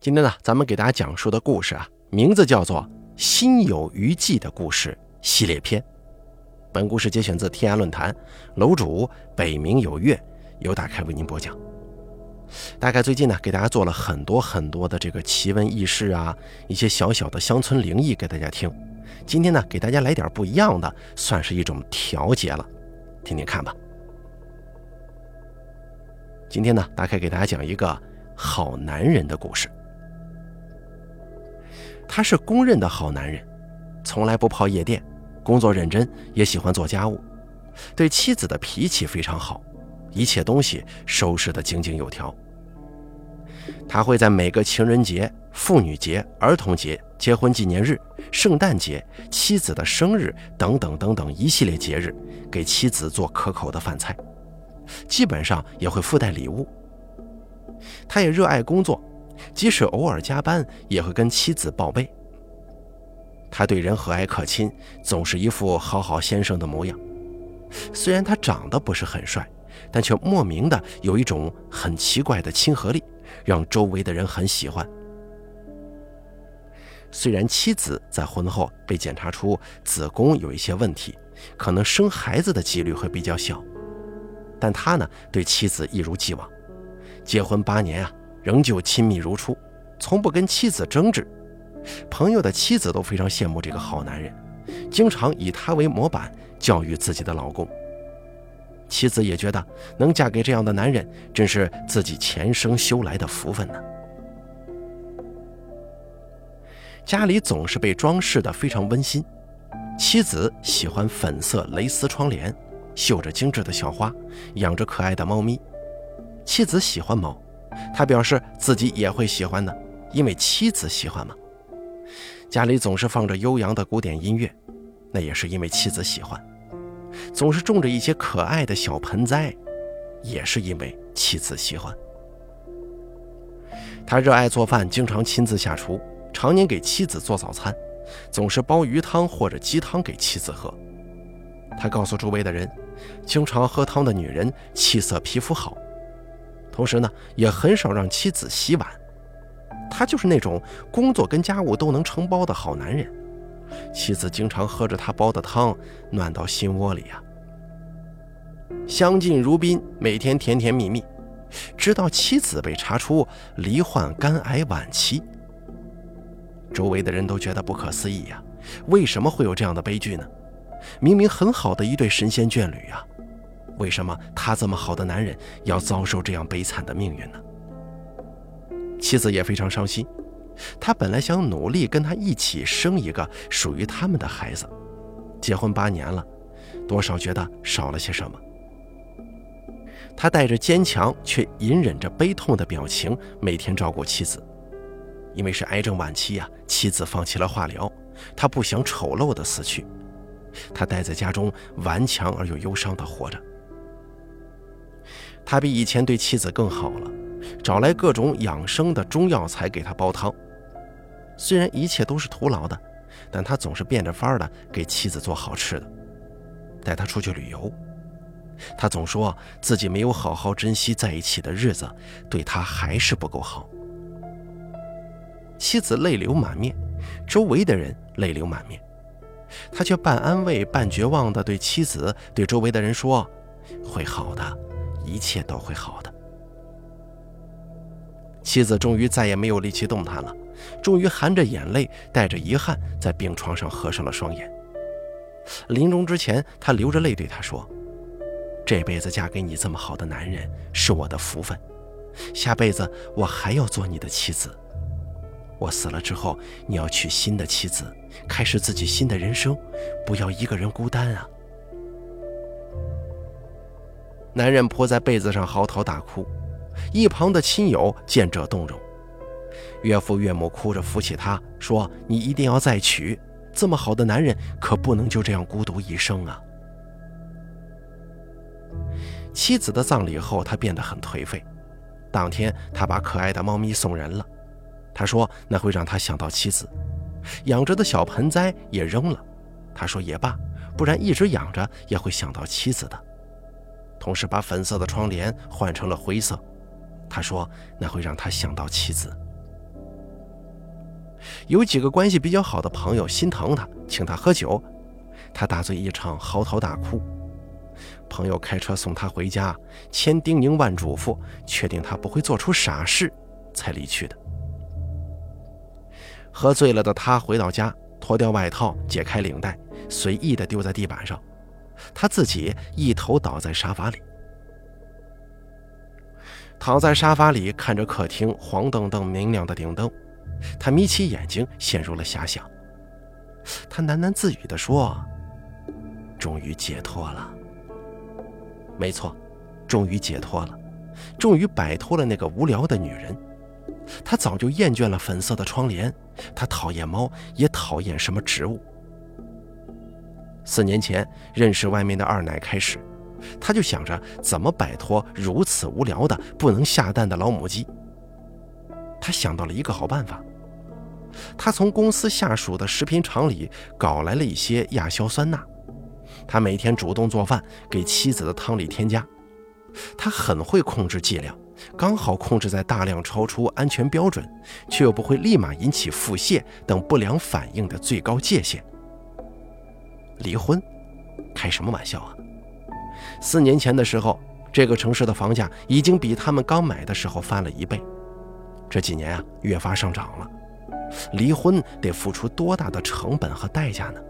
今天呢，咱们给大家讲述的故事啊，名字叫做《心有余悸的故事》系列篇。本故事节选自天涯论坛，楼主北冥有月由大开为您播讲。大概最近呢，给大家做了很多很多的这个奇闻异事啊，一些小小的乡村灵异给大家听。今天呢，给大家来点不一样的，算是一种调节了，听听看吧。今天呢，大概给大家讲一个好男人的故事。他是公认的好男人，从来不泡夜店，工作认真，也喜欢做家务，对妻子的脾气非常好，一切东西收拾得井井有条。他会在每个情人节、妇女节、儿童节、结婚纪念日、圣诞节、妻子的生日等等等等一系列节日，给妻子做可口的饭菜，基本上也会附带礼物。他也热爱工作。即使偶尔加班，也会跟妻子报备。他对人和蔼可亲，总是一副好好先生的模样。虽然他长得不是很帅，但却莫名的有一种很奇怪的亲和力，让周围的人很喜欢。虽然妻子在婚后被检查出子宫有一些问题，可能生孩子的几率会比较小，但他呢，对妻子一如既往。结婚八年啊。仍旧亲密如初，从不跟妻子争执。朋友的妻子都非常羡慕这个好男人，经常以他为模板教育自己的老公。妻子也觉得能嫁给这样的男人，真是自己前生修来的福分呢。家里总是被装饰的非常温馨，妻子喜欢粉色蕾丝窗帘，绣着精致的小花，养着可爱的猫咪。妻子喜欢猫。他表示自己也会喜欢的，因为妻子喜欢嘛。家里总是放着悠扬的古典音乐，那也是因为妻子喜欢。总是种着一些可爱的小盆栽，也是因为妻子喜欢。他热爱做饭，经常亲自下厨，常年给妻子做早餐，总是煲鱼汤或者鸡汤给妻子喝。他告诉周围的人，经常喝汤的女人气色皮肤好。同时呢，也很少让妻子洗碗，他就是那种工作跟家务都能承包的好男人。妻子经常喝着他煲的汤，暖到心窝里呀。相敬如宾，每天甜甜蜜蜜，直到妻子被查出罹患肝癌晚期。周围的人都觉得不可思议呀，为什么会有这样的悲剧呢？明明很好的一对神仙眷侣呀。为什么他这么好的男人要遭受这样悲惨的命运呢？妻子也非常伤心，她本来想努力跟他一起生一个属于他们的孩子，结婚八年了，多少觉得少了些什么。他带着坚强却隐忍着悲痛的表情，每天照顾妻子，因为是癌症晚期呀，妻子放弃了化疗，他不想丑陋的死去，他待在家中顽强而又忧伤的活着。他比以前对妻子更好了，找来各种养生的中药材给他煲汤。虽然一切都是徒劳的，但他总是变着法儿的给妻子做好吃的，带她出去旅游。他总说自己没有好好珍惜在一起的日子，对他还是不够好。妻子泪流满面，周围的人泪流满面，他却半安慰半绝望的对妻子、对周围的人说：“会好的。”一切都会好的。妻子终于再也没有力气动弹了，终于含着眼泪，带着遗憾，在病床上合上了双眼。临终之前，他流着泪对他说：“这辈子嫁给你这么好的男人是我的福分，下辈子我还要做你的妻子。我死了之后，你要娶新的妻子，开始自己新的人生，不要一个人孤单啊。”男人扑在被子上嚎啕大哭，一旁的亲友见者动容。岳父岳母哭着扶起他，说：“你一定要再娶，这么好的男人可不能就这样孤独一生啊。”妻子的葬礼后，他变得很颓废。当天，他把可爱的猫咪送人了。他说那会让他想到妻子，养着的小盆栽也扔了。他说也罢，不然一直养着也会想到妻子的。同时把粉色的窗帘换成了灰色，他说那会让他想到妻子。有几个关系比较好的朋友心疼他，请他喝酒，他大醉一场，嚎啕大哭。朋友开车送他回家，千叮咛万嘱咐，确定他不会做出傻事，才离去的。喝醉了的他回到家，脱掉外套，解开领带，随意的丢在地板上，他自己一头倒在沙发里。躺在沙发里，看着客厅黄澄澄明亮的顶灯，他眯起眼睛，陷入了遐想。他喃喃自语地说：“终于解脱了。”没错，终于解脱了，终于摆脱了那个无聊的女人。他早就厌倦了粉色的窗帘，他讨厌猫，也讨厌什么植物。四年前认识外面的二奶开始。他就想着怎么摆脱如此无聊的不能下蛋的老母鸡。他想到了一个好办法，他从公司下属的食品厂里搞来了一些亚硝酸钠，他每天主动做饭，给妻子的汤里添加。他很会控制剂量，刚好控制在大量超出安全标准，却又不会立马引起腹泻等不良反应的最高界限。离婚？开什么玩笑啊！四年前的时候，这个城市的房价已经比他们刚买的时候翻了一倍，这几年啊越发上涨了。离婚得付出多大的成本和代价呢？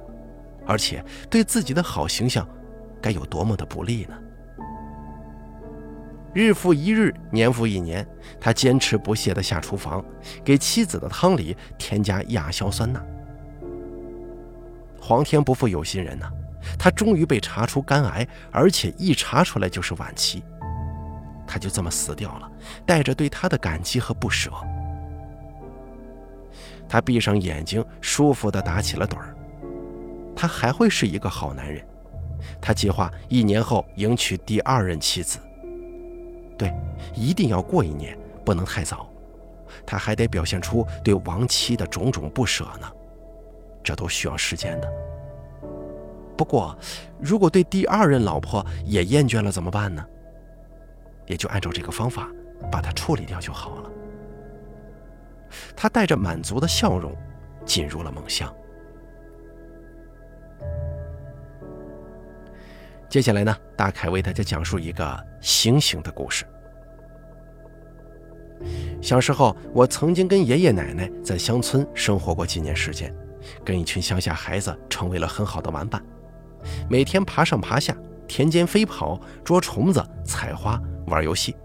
而且对自己的好形象该有多么的不利呢？日复一日，年复一年，他坚持不懈地下厨房，给妻子的汤里添加亚硝酸钠。皇天不负有心人呐！他终于被查出肝癌，而且一查出来就是晚期。他就这么死掉了，带着对他的感激和不舍。他闭上眼睛，舒服地打起了盹儿。他还会是一个好男人。他计划一年后迎娶第二任妻子。对，一定要过一年，不能太早。他还得表现出对亡妻的种种不舍呢，这都需要时间的。不过，如果对第二任老婆也厌倦了怎么办呢？也就按照这个方法把它处理掉就好了。他带着满足的笑容进入了梦乡。接下来呢，大凯为大家讲述一个星星的故事。小时候，我曾经跟爷爷奶奶在乡村生活过几年时间，跟一群乡下孩子成为了很好的玩伴。每天爬上爬下，田间飞跑，捉虫子，采花，玩游戏。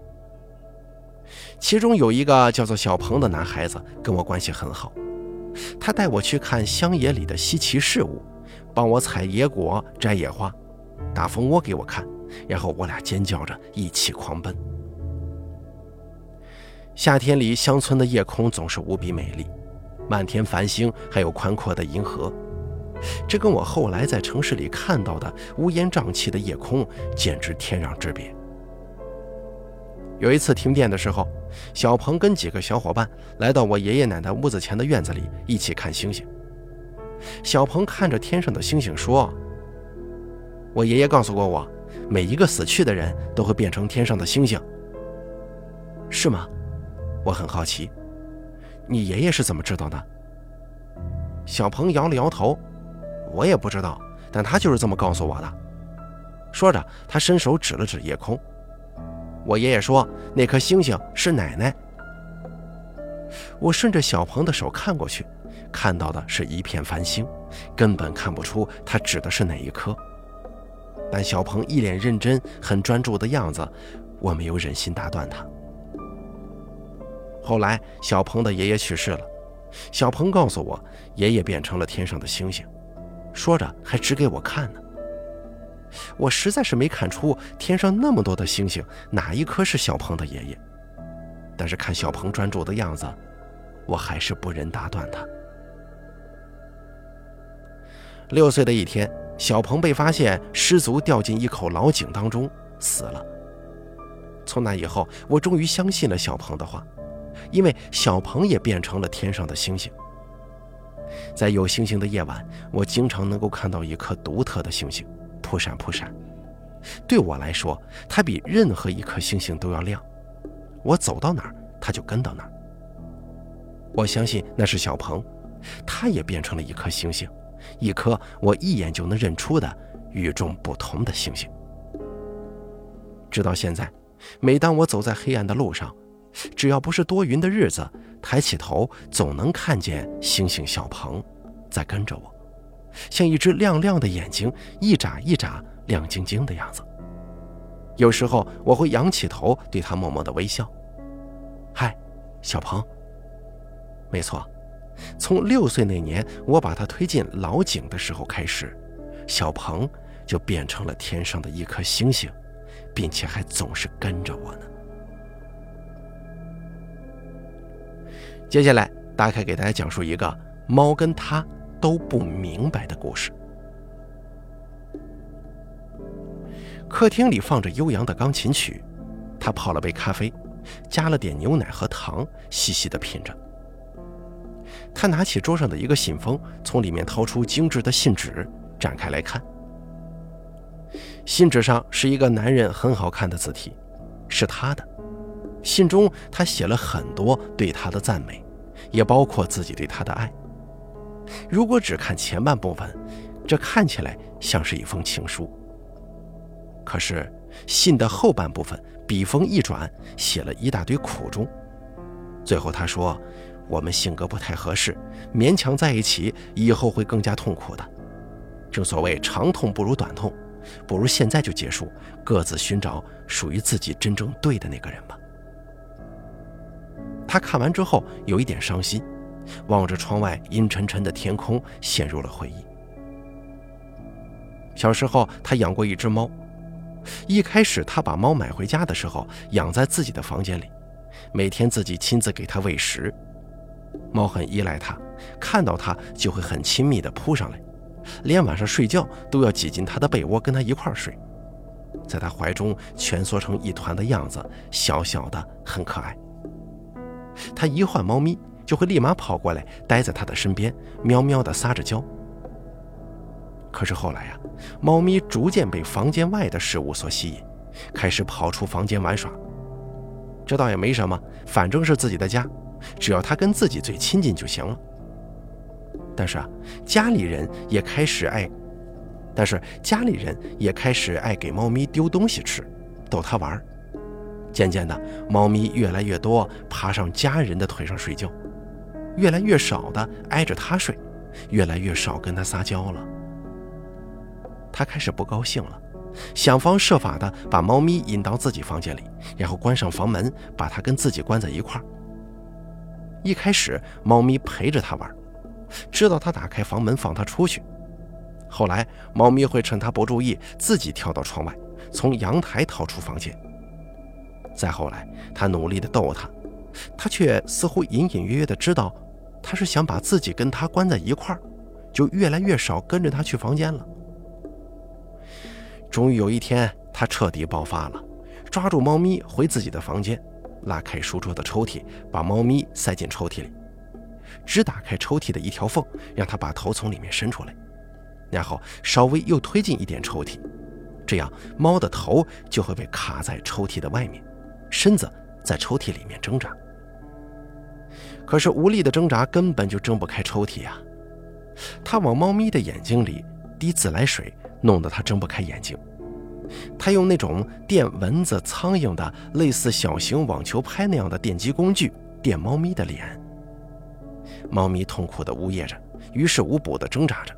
其中有一个叫做小鹏的男孩子，跟我关系很好。他带我去看乡野里的稀奇事物，帮我采野果、摘野花，打蜂窝给我看，然后我俩尖叫着一起狂奔。夏天里，乡村的夜空总是无比美丽，漫天繁星，还有宽阔的银河。这跟我后来在城市里看到的乌烟瘴气的夜空简直天壤之别。有一次停电的时候，小鹏跟几个小伙伴来到我爷爷奶奶屋子前的院子里一起看星星。小鹏看着天上的星星说：“我爷爷告诉过我，每一个死去的人都会变成天上的星星，是吗？”我很好奇，你爷爷是怎么知道的？小鹏摇了摇头。我也不知道，但他就是这么告诉我的。说着，他伸手指了指夜空。我爷爷说，那颗星星是奶奶。我顺着小鹏的手看过去，看到的是一片繁星，根本看不出他指的是哪一颗。但小鹏一脸认真、很专注的样子，我没有忍心打断他。后来，小鹏的爷爷去世了，小鹏告诉我，爷爷变成了天上的星星。说着，还指给我看呢。我实在是没看出天上那么多的星星，哪一颗是小鹏的爷爷。但是看小鹏专注的样子，我还是不忍打断他。六岁的一天，小鹏被发现失足掉进一口老井当中，死了。从那以后，我终于相信了小鹏的话，因为小鹏也变成了天上的星星。在有星星的夜晚，我经常能够看到一颗独特的星星，扑闪扑闪。对我来说，它比任何一颗星星都要亮。我走到哪儿，它就跟到哪儿。我相信那是小鹏，他也变成了一颗星星，一颗我一眼就能认出的与众不同的星星。直到现在，每当我走在黑暗的路上，只要不是多云的日子，抬起头总能看见星星小鹏在跟着我，像一只亮亮的眼睛，一眨一眨亮晶晶的样子。有时候我会仰起头对他默默的微笑。嗨，小鹏。没错，从六岁那年我把他推进老井的时候开始，小鹏就变成了天上的一颗星星，并且还总是跟着我呢。接下来，大概给大家讲述一个猫跟他都不明白的故事。客厅里放着悠扬的钢琴曲，他泡了杯咖啡，加了点牛奶和糖，细细的品着。他拿起桌上的一个信封，从里面掏出精致的信纸，展开来看。信纸上是一个男人很好看的字体，是他的。信中他写了很多对他的赞美，也包括自己对他的爱。如果只看前半部分，这看起来像是一封情书。可是信的后半部分，笔锋一转，写了一大堆苦衷。最后他说。我们性格不太合适，勉强在一起以后会更加痛苦的。正所谓长痛不如短痛，不如现在就结束，各自寻找属于自己真正对的那个人吧。他看完之后有一点伤心，望着窗外阴沉沉的天空，陷入了回忆。小时候他养过一只猫，一开始他把猫买回家的时候养在自己的房间里，每天自己亲自给它喂食。猫很依赖它，看到它就会很亲密地扑上来，连晚上睡觉都要挤进它的被窝跟它一块睡，在它怀中蜷缩成一团的样子，小小的很可爱。它一换猫咪，就会立马跑过来，待在它的身边，喵喵地撒着娇。可是后来呀，猫咪逐渐被房间外的事物所吸引，开始跑出房间玩耍。这倒也没什么，反正是自己的家。只要他跟自己最亲近就行了。但是啊，家里人也开始爱，但是家里人也开始爱给猫咪丢东西吃，逗它玩儿。渐渐的，猫咪越来越多爬上家人的腿上睡觉，越来越少的挨着他睡，越来越少跟他撒娇了。他开始不高兴了，想方设法的把猫咪引到自己房间里，然后关上房门，把它跟自己关在一块儿。一开始，猫咪陪着它玩，知道它打开房门放它出去。后来，猫咪会趁它不注意，自己跳到窗外，从阳台逃出房间。再后来，它努力地逗它，它却似乎隐隐约约地知道，它是想把自己跟它关在一块儿，就越来越少跟着它去房间了。终于有一天，它彻底爆发了，抓住猫咪回自己的房间。拉开书桌的抽屉，把猫咪塞进抽屉里，只打开抽屉的一条缝，让它把头从里面伸出来，然后稍微又推进一点抽屉，这样猫的头就会被卡在抽屉的外面，身子在抽屉里面挣扎。可是无力的挣扎根本就挣不开抽屉呀！他往猫咪的眼睛里滴自来水，弄得它睁不开眼睛。他用那种电蚊子、苍蝇的类似小型网球拍那样的电击工具电猫咪的脸，猫咪痛苦地呜咽着，于事无补地挣扎着。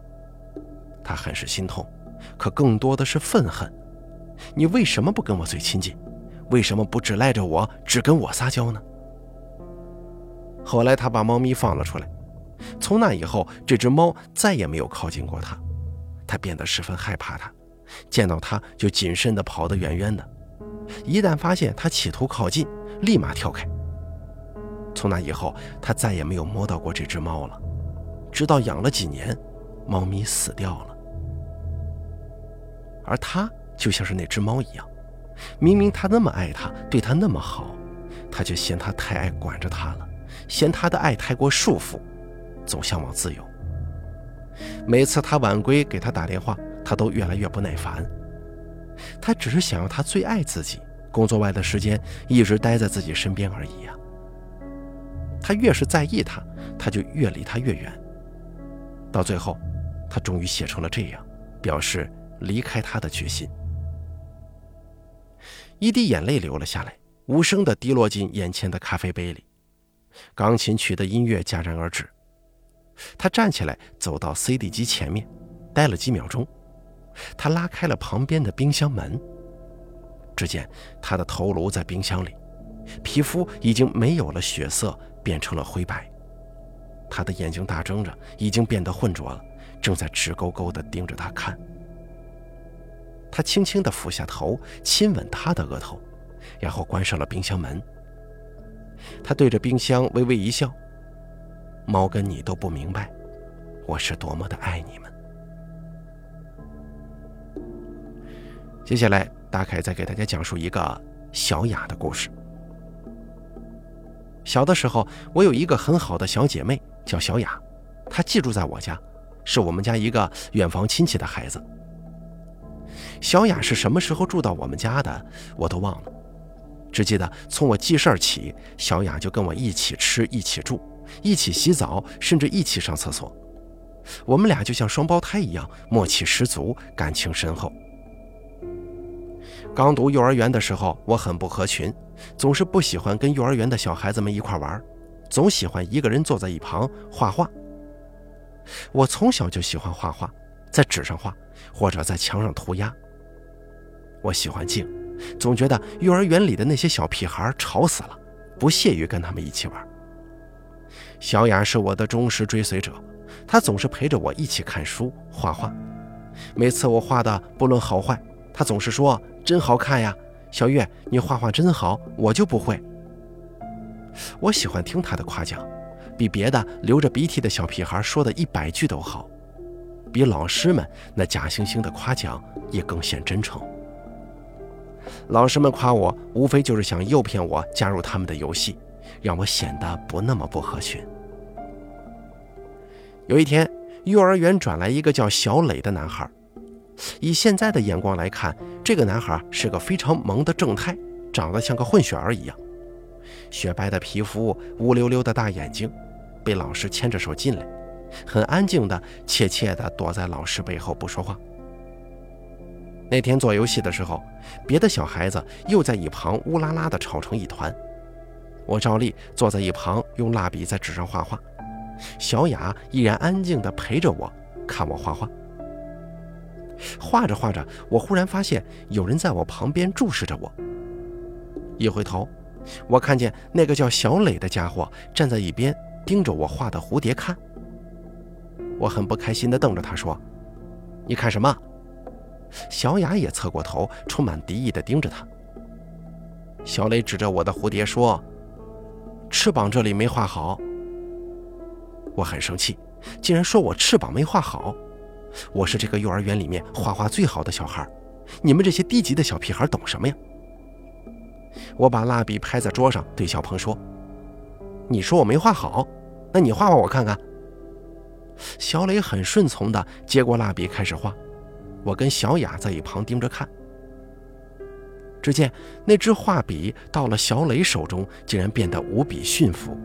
他很是心痛，可更多的是愤恨。你为什么不跟我最亲近？为什么不只赖着我，只跟我撒娇呢？后来他把猫咪放了出来，从那以后，这只猫再也没有靠近过他，他变得十分害怕它。见到他就谨慎地跑得远远的，一旦发现他企图靠近，立马跳开。从那以后，他再也没有摸到过这只猫了，直到养了几年，猫咪死掉了。而他就像是那只猫一样，明明他那么爱他，对他那么好，他却嫌他太爱管着他了，嫌他的爱太过束缚，总向往自由。每次他晚归给他打电话。他都越来越不耐烦，他只是想要他最爱自己，工作外的时间一直待在自己身边而已呀。他越是在意他，他就越离他越远，到最后，他终于写成了这样，表示离开他的决心。一滴眼泪流了下来，无声地滴落进眼前的咖啡杯里。钢琴曲的音乐戛然而止。他站起来，走到 CD 机前面，待了几秒钟。他拉开了旁边的冰箱门。只见他的头颅在冰箱里，皮肤已经没有了血色，变成了灰白。他的眼睛大睁着，已经变得浑浊了，正在直勾勾地盯着他看。他轻轻地俯下头，亲吻她的额头，然后关上了冰箱门。他对着冰箱微微一笑。猫跟你都不明白，我是多么的爱你们。接下来，大凯再给大家讲述一个小雅的故事。小的时候，我有一个很好的小姐妹，叫小雅，她寄住在我家，是我们家一个远房亲戚的孩子。小雅是什么时候住到我们家的，我都忘了，只记得从我记事儿起，小雅就跟我一起吃，一起住。一起洗澡，甚至一起上厕所，我们俩就像双胞胎一样，默契十足，感情深厚。刚读幼儿园的时候，我很不合群，总是不喜欢跟幼儿园的小孩子们一块玩，总喜欢一个人坐在一旁画画。我从小就喜欢画画，在纸上画，或者在墙上涂鸦。我喜欢静，总觉得幼儿园里的那些小屁孩吵死了，不屑于跟他们一起玩。小雅是我的忠实追随者，她总是陪着我一起看书、画画。每次我画的不论好坏，她总是说：“真好看呀，小月，你画画真好，我就不会。”我喜欢听她的夸奖，比别的流着鼻涕的小屁孩说的一百句都好，比老师们那假惺惺的夸奖也更显真诚。老师们夸我，无非就是想诱骗我加入他们的游戏。让我显得不那么不合群。有一天，幼儿园转来一个叫小磊的男孩。以现在的眼光来看，这个男孩是个非常萌的正太，长得像个混血儿一样，雪白的皮肤，乌溜溜的大眼睛。被老师牵着手进来，很安静的、怯怯的躲在老师背后不说话。那天做游戏的时候，别的小孩子又在一旁乌拉拉的吵成一团。我照例坐在一旁，用蜡笔在纸上画画。小雅依然安静地陪着我，看我画画。画着画着，我忽然发现有人在我旁边注视着我。一回头，我看见那个叫小磊的家伙站在一边，盯着我画的蝴蝶看。我很不开心地瞪着他说：“你看什么？”小雅也侧过头，充满敌意地盯着他。小磊指着我的蝴蝶说。翅膀这里没画好，我很生气，竟然说我翅膀没画好。我是这个幼儿园里面画画最好的小孩，你们这些低级的小屁孩懂什么呀？我把蜡笔拍在桌上，对小鹏说：“你说我没画好，那你画画我看看。”小磊很顺从地接过蜡笔开始画，我跟小雅在一旁盯着看。只见那支画笔到了小磊手中，竟然变得无比驯服。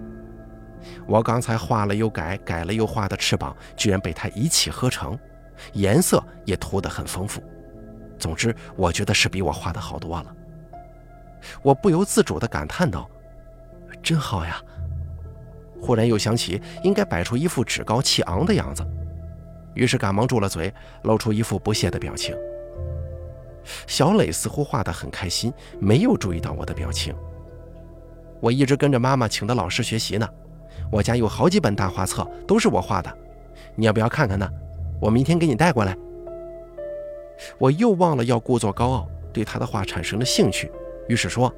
我刚才画了又改，改了又画的翅膀，居然被他一气呵成，颜色也涂得很丰富。总之，我觉得是比我画的好多了。我不由自主地感叹道：“真好呀！”忽然又想起应该摆出一副趾高气昂的样子，于是赶忙住了嘴，露出一副不屑的表情。小磊似乎画得很开心，没有注意到我的表情。我一直跟着妈妈请的老师学习呢，我家有好几本大画册，都是我画的。你要不要看看呢？我明天给你带过来。我又忘了要故作高傲，对他的话产生了兴趣，于是说：“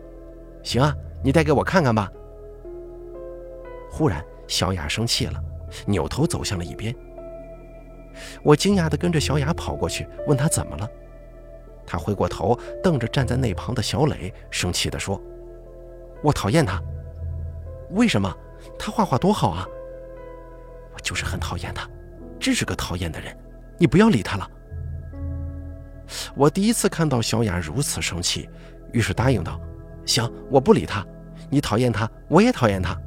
行啊，你带给我看看吧。”忽然，小雅生气了，扭头走向了一边。我惊讶地跟着小雅跑过去，问她怎么了。她回过头，瞪着站在那旁的小磊，生气地说：“我讨厌他，为什么？他画画多好啊！我就是很讨厌他，真是个讨厌的人。你不要理他了。”我第一次看到小雅如此生气，于是答应道：“行，我不理他。你讨厌他，我也讨厌他。”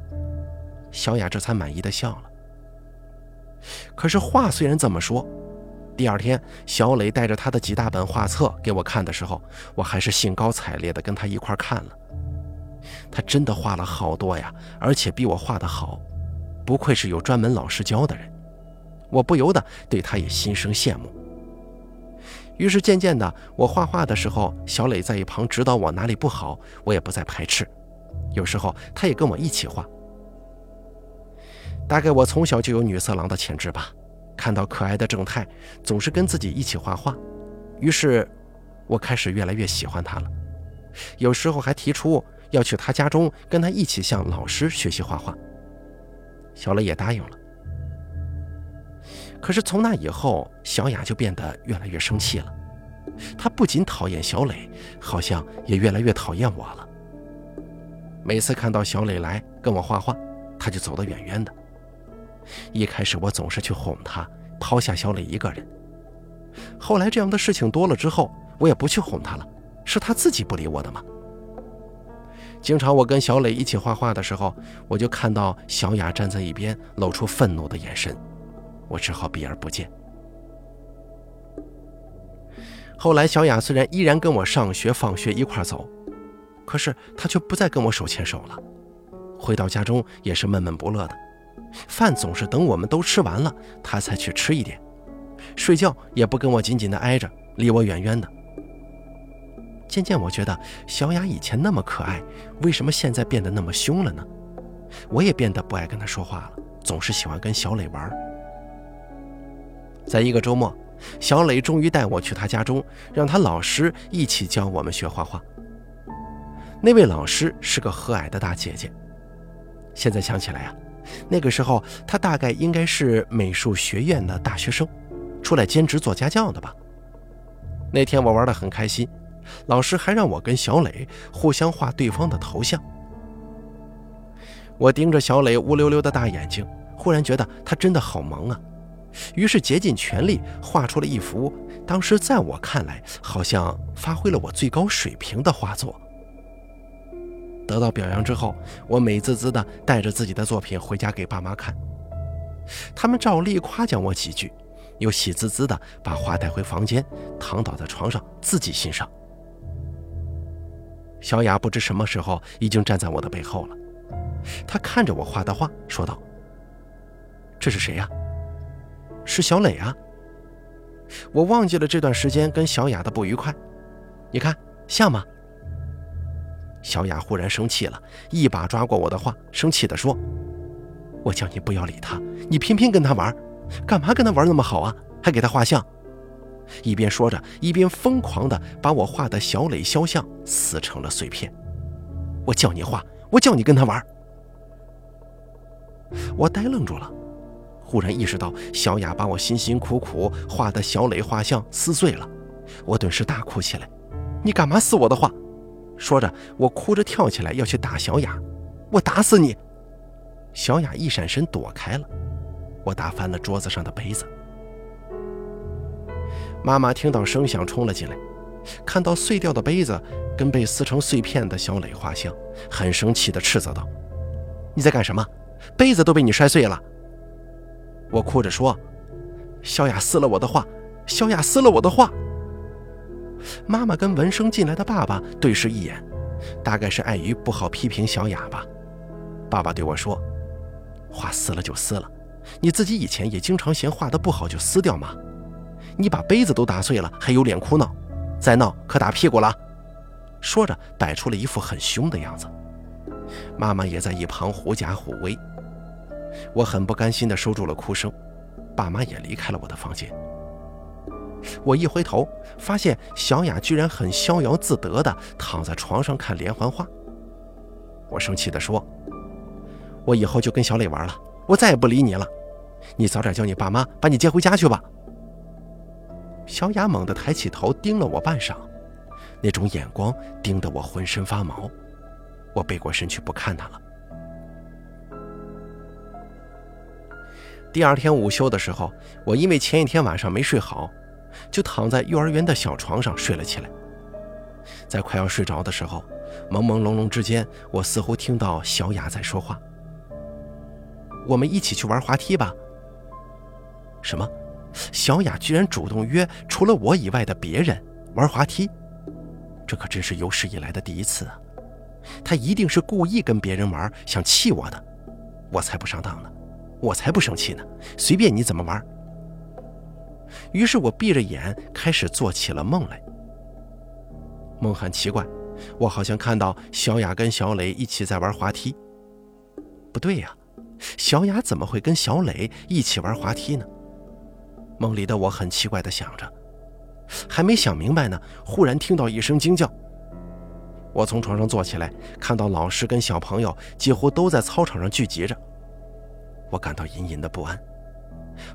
小雅这才满意的笑了。可是话虽然这么说，第二天小磊带着他的几大本画册给我看的时候，我还是兴高采烈地跟他一块看了。他真的画了好多呀，而且比我画的好，不愧是有专门老师教的人。我不由得对他也心生羡慕。于是渐渐的，我画画的时候，小磊在一旁指导我哪里不好，我也不再排斥。有时候他也跟我一起画。大概我从小就有女色狼的潜质吧。看到可爱的正太总是跟自己一起画画，于是，我开始越来越喜欢他了。有时候还提出要去他家中跟他一起向老师学习画画。小磊也答应了。可是从那以后，小雅就变得越来越生气了。她不仅讨厌小磊，好像也越来越讨厌我了。每次看到小磊来跟我画画，她就走得远远的。一开始我总是去哄他，抛下小磊一个人。后来这样的事情多了之后，我也不去哄他了，是他自己不理我的吗？经常我跟小磊一起画画的时候，我就看到小雅站在一边，露出愤怒的眼神，我只好避而不见。后来小雅虽然依然跟我上学放学一块走，可是她却不再跟我手牵手了，回到家中也是闷闷不乐的。饭总是等我们都吃完了，他才去吃一点。睡觉也不跟我紧紧的挨着，离我远远的。渐渐我觉得小雅以前那么可爱，为什么现在变得那么凶了呢？我也变得不爱跟她说话了，总是喜欢跟小磊玩。在一个周末，小磊终于带我去他家中，让他老师一起教我们学画画。那位老师是个和蔼的大姐姐。现在想起来呀。那个时候，他大概应该是美术学院的大学生，出来兼职做家教的吧。那天我玩得很开心，老师还让我跟小磊互相画对方的头像。我盯着小磊乌溜溜的大眼睛，忽然觉得他真的好萌啊，于是竭尽全力画出了一幅当时在我看来好像发挥了我最高水平的画作。得到表扬之后，我美滋滋地带着自己的作品回家给爸妈看。他们照例夸奖我几句，又喜滋滋地把画带回房间，躺倒在床上自己欣赏。小雅不知什么时候已经站在我的背后了，她看着我画的画，说道：“这是谁呀？是小磊啊！”我忘记了这段时间跟小雅的不愉快，你看像吗？小雅忽然生气了，一把抓过我的画，生气地说：“我叫你不要理他，你偏偏跟他玩，干嘛跟他玩那么好啊？还给他画像。”一边说着，一边疯狂地把我画的小磊肖像撕成了碎片。我叫你画，我叫你跟他玩。我呆愣住了，忽然意识到小雅把我辛辛苦苦画的小磊画像撕碎了，我顿时大哭起来：“你干嘛撕我的画？”说着，我哭着跳起来要去打小雅，我打死你！小雅一闪身躲开了，我打翻了桌子上的杯子。妈妈听到声响冲了进来，看到碎掉的杯子跟被撕成碎片的小磊画像，很生气地斥责道：“你在干什么？杯子都被你摔碎了！”我哭着说：“小雅撕了我的画，小雅撕了我的画。”妈妈跟闻声进来的爸爸对视一眼，大概是碍于不好批评小雅吧。爸爸对我说：“画撕了就撕了，你自己以前也经常嫌画的不好就撕掉嘛。你把杯子都打碎了，还有脸哭闹？再闹可打屁股了。”说着摆出了一副很凶的样子。妈妈也在一旁狐假虎威。我很不甘心地收住了哭声，爸妈也离开了我的房间。我一回头，发现小雅居然很逍遥自得地躺在床上看连环画。我生气地说：“我以后就跟小磊玩了，我再也不理你了。你早点叫你爸妈把你接回家去吧。”小雅猛地抬起头，盯了我半晌，那种眼光盯得我浑身发毛。我背过身去不看她了。第二天午休的时候，我因为前一天晚上没睡好。就躺在幼儿园的小床上睡了起来。在快要睡着的时候，朦朦胧胧之间，我似乎听到小雅在说话：“我们一起去玩滑梯吧。”什么？小雅居然主动约除了我以外的别人玩滑梯？这可真是有史以来的第一次啊！她一定是故意跟别人玩，想气我的。我才不上当呢，我才不生气呢，随便你怎么玩。于是我闭着眼开始做起了梦来。梦很奇怪，我好像看到小雅跟小磊一起在玩滑梯。不对呀，小雅怎么会跟小磊一起玩滑梯呢？梦里的我很奇怪地想着，还没想明白呢，忽然听到一声惊叫。我从床上坐起来，看到老师跟小朋友几乎都在操场上聚集着，我感到隐隐的不安。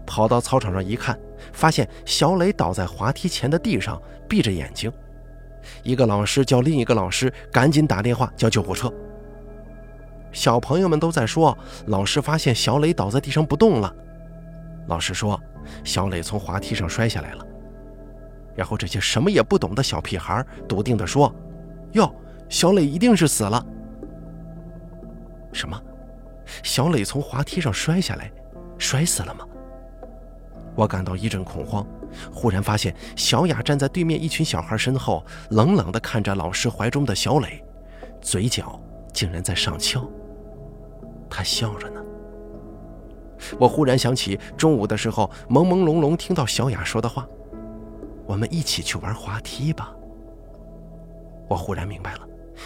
跑到操场上一看，发现小磊倒在滑梯前的地上，闭着眼睛。一个老师叫另一个老师赶紧打电话叫救护车。小朋友们都在说，老师发现小磊倒在地上不动了。老师说，小磊从滑梯上摔下来了。然后这些什么也不懂的小屁孩笃定地说：“哟，小磊一定是死了。”什么？小磊从滑梯上摔下来，摔死了吗？我感到一阵恐慌，忽然发现小雅站在对面一群小孩身后，冷冷地看着老师怀中的小磊，嘴角竟然在上翘。她笑着呢。我忽然想起中午的时候朦朦胧胧听到小雅说的话：“我们一起去玩滑梯吧。”我忽然明白了，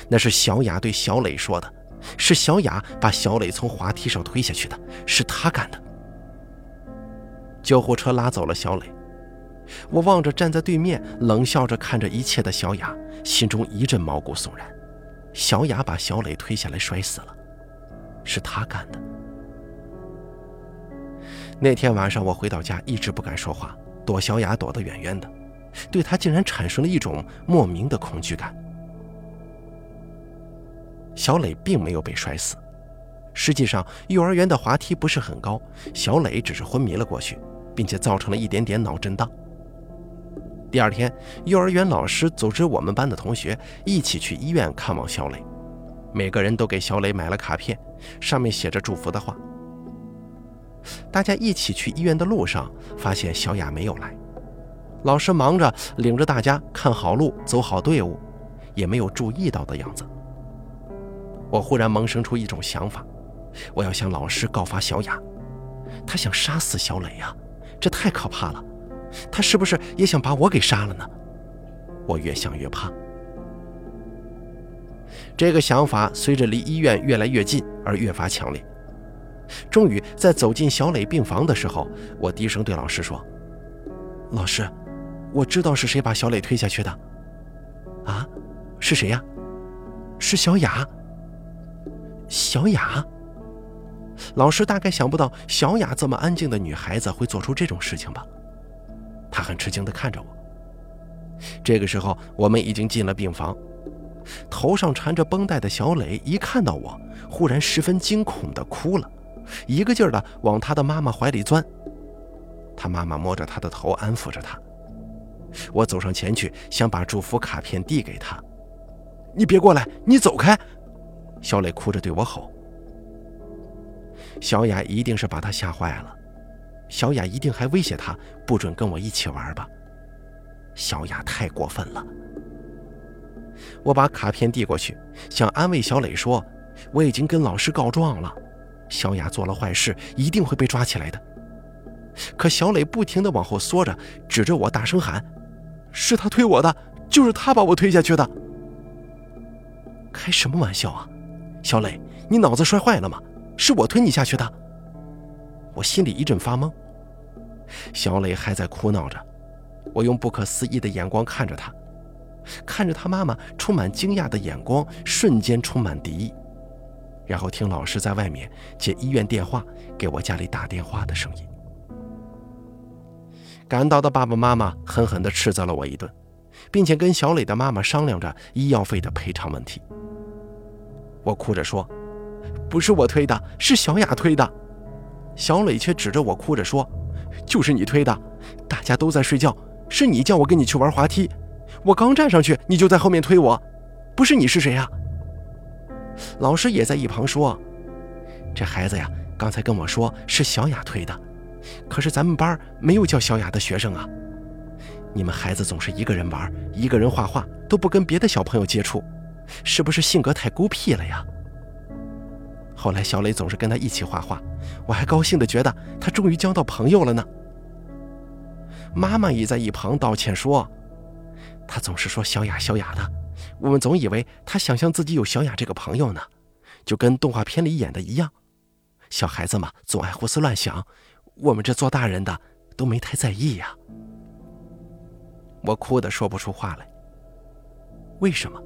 那是小雅对小磊说的，是小雅把小磊从滑梯上推下去的，是她干的。救护车拉走了小磊，我望着站在对面冷笑着看着一切的小雅，心中一阵毛骨悚然。小雅把小磊推下来摔死了，是她干的。那天晚上我回到家，一直不敢说话，躲小雅躲得远远的，对她竟然产生了一种莫名的恐惧感。小磊并没有被摔死。实际上，幼儿园的滑梯不是很高，小磊只是昏迷了过去，并且造成了一点点脑震荡。第二天，幼儿园老师组织我们班的同学一起去医院看望小磊，每个人都给小磊买了卡片，上面写着祝福的话。大家一起去医院的路上，发现小雅没有来，老师忙着领着大家看好路、走好队伍，也没有注意到的样子。我忽然萌生出一种想法。我要向老师告发小雅，她想杀死小磊呀，这太可怕了。他是不是也想把我给杀了呢？我越想越怕。这个想法随着离医院越来越近而越发强烈。终于在走进小磊病房的时候，我低声对老师说：“老师，我知道是谁把小磊推下去的。”啊，是谁呀？是小雅。小雅。老师大概想不到小雅这么安静的女孩子会做出这种事情吧？她很吃惊地看着我。这个时候，我们已经进了病房。头上缠着绷带的小磊一看到我，忽然十分惊恐地哭了，一个劲儿地往他的妈妈怀里钻。他妈妈摸着他的头，安抚着他。我走上前去，想把祝福卡片递给他。你别过来，你走开！小磊哭着对我吼。小雅一定是把他吓坏了，小雅一定还威胁他不准跟我一起玩吧。小雅太过分了。我把卡片递过去，想安慰小磊说：“我已经跟老师告状了，小雅做了坏事，一定会被抓起来的。”可小磊不停地往后缩着，指着我大声喊：“是他推我的，就是他把我推下去的！”开什么玩笑啊，小磊，你脑子摔坏了吗？是我推你下去的，我心里一阵发懵。小磊还在哭闹着，我用不可思议的眼光看着他，看着他妈妈充满惊讶的眼光，瞬间充满敌意。然后听老师在外面接医院电话，给我家里打电话的声音。赶到的爸爸妈妈狠狠地斥责了我一顿，并且跟小磊的妈妈商量着医药费的赔偿问题。我哭着说。不是我推的，是小雅推的。小磊却指着我哭着说：“就是你推的，大家都在睡觉，是你叫我跟你去玩滑梯，我刚站上去，你就在后面推我，不是你是谁呀？”老师也在一旁说：“这孩子呀，刚才跟我说是小雅推的，可是咱们班没有叫小雅的学生啊。你们孩子总是一个人玩，一个人画画，都不跟别的小朋友接触，是不是性格太孤僻了呀？后来小磊总是跟他一起画画，我还高兴的觉得他终于交到朋友了呢。妈妈也在一旁道歉说，他总是说小雅小雅的，我们总以为他想象自己有小雅这个朋友呢，就跟动画片里演的一样。小孩子嘛，总爱胡思乱想，我们这做大人的都没太在意呀。我哭得说不出话来。为什么？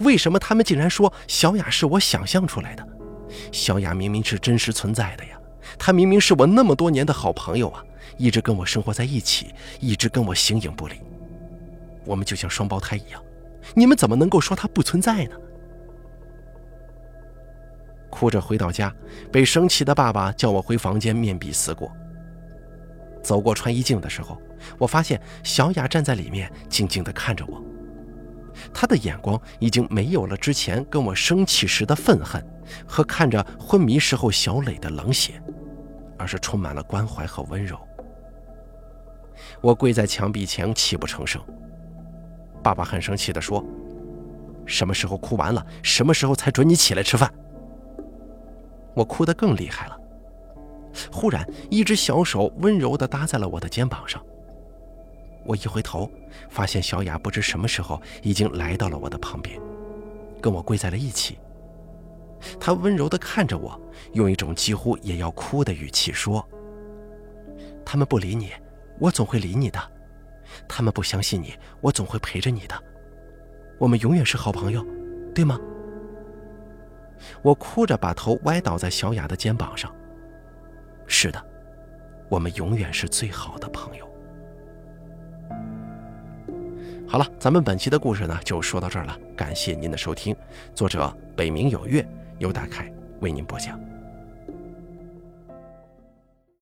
为什么他们竟然说小雅是我想象出来的？小雅明明是真实存在的呀，她明明是我那么多年的好朋友啊，一直跟我生活在一起，一直跟我形影不离。我们就像双胞胎一样，你们怎么能够说她不存在呢？哭着回到家，被生气的爸爸叫我回房间面壁思过。走过穿衣镜的时候，我发现小雅站在里面，静静地看着我。她的眼光已经没有了之前跟我生气时的愤恨，和看着昏迷时候小磊的冷血，而是充满了关怀和温柔。我跪在墙壁前，泣不成声。爸爸很生气地说：“什么时候哭完了？什么时候才准你起来吃饭？”我哭得更厉害了。忽然，一只小手温柔地搭在了我的肩膀上。我一回头，发现小雅不知什么时候已经来到了我的旁边，跟我跪在了一起。他温柔地看着我，用一种几乎也要哭的语气说：“他们不理你，我总会理你的；他们不相信你，我总会陪着你的。我们永远是好朋友，对吗？”我哭着把头歪倒在小雅的肩膀上。是的，我们永远是最好的朋友。好了，咱们本期的故事呢就说到这儿了，感谢您的收听。作者北冥有月，由大凯为您播讲。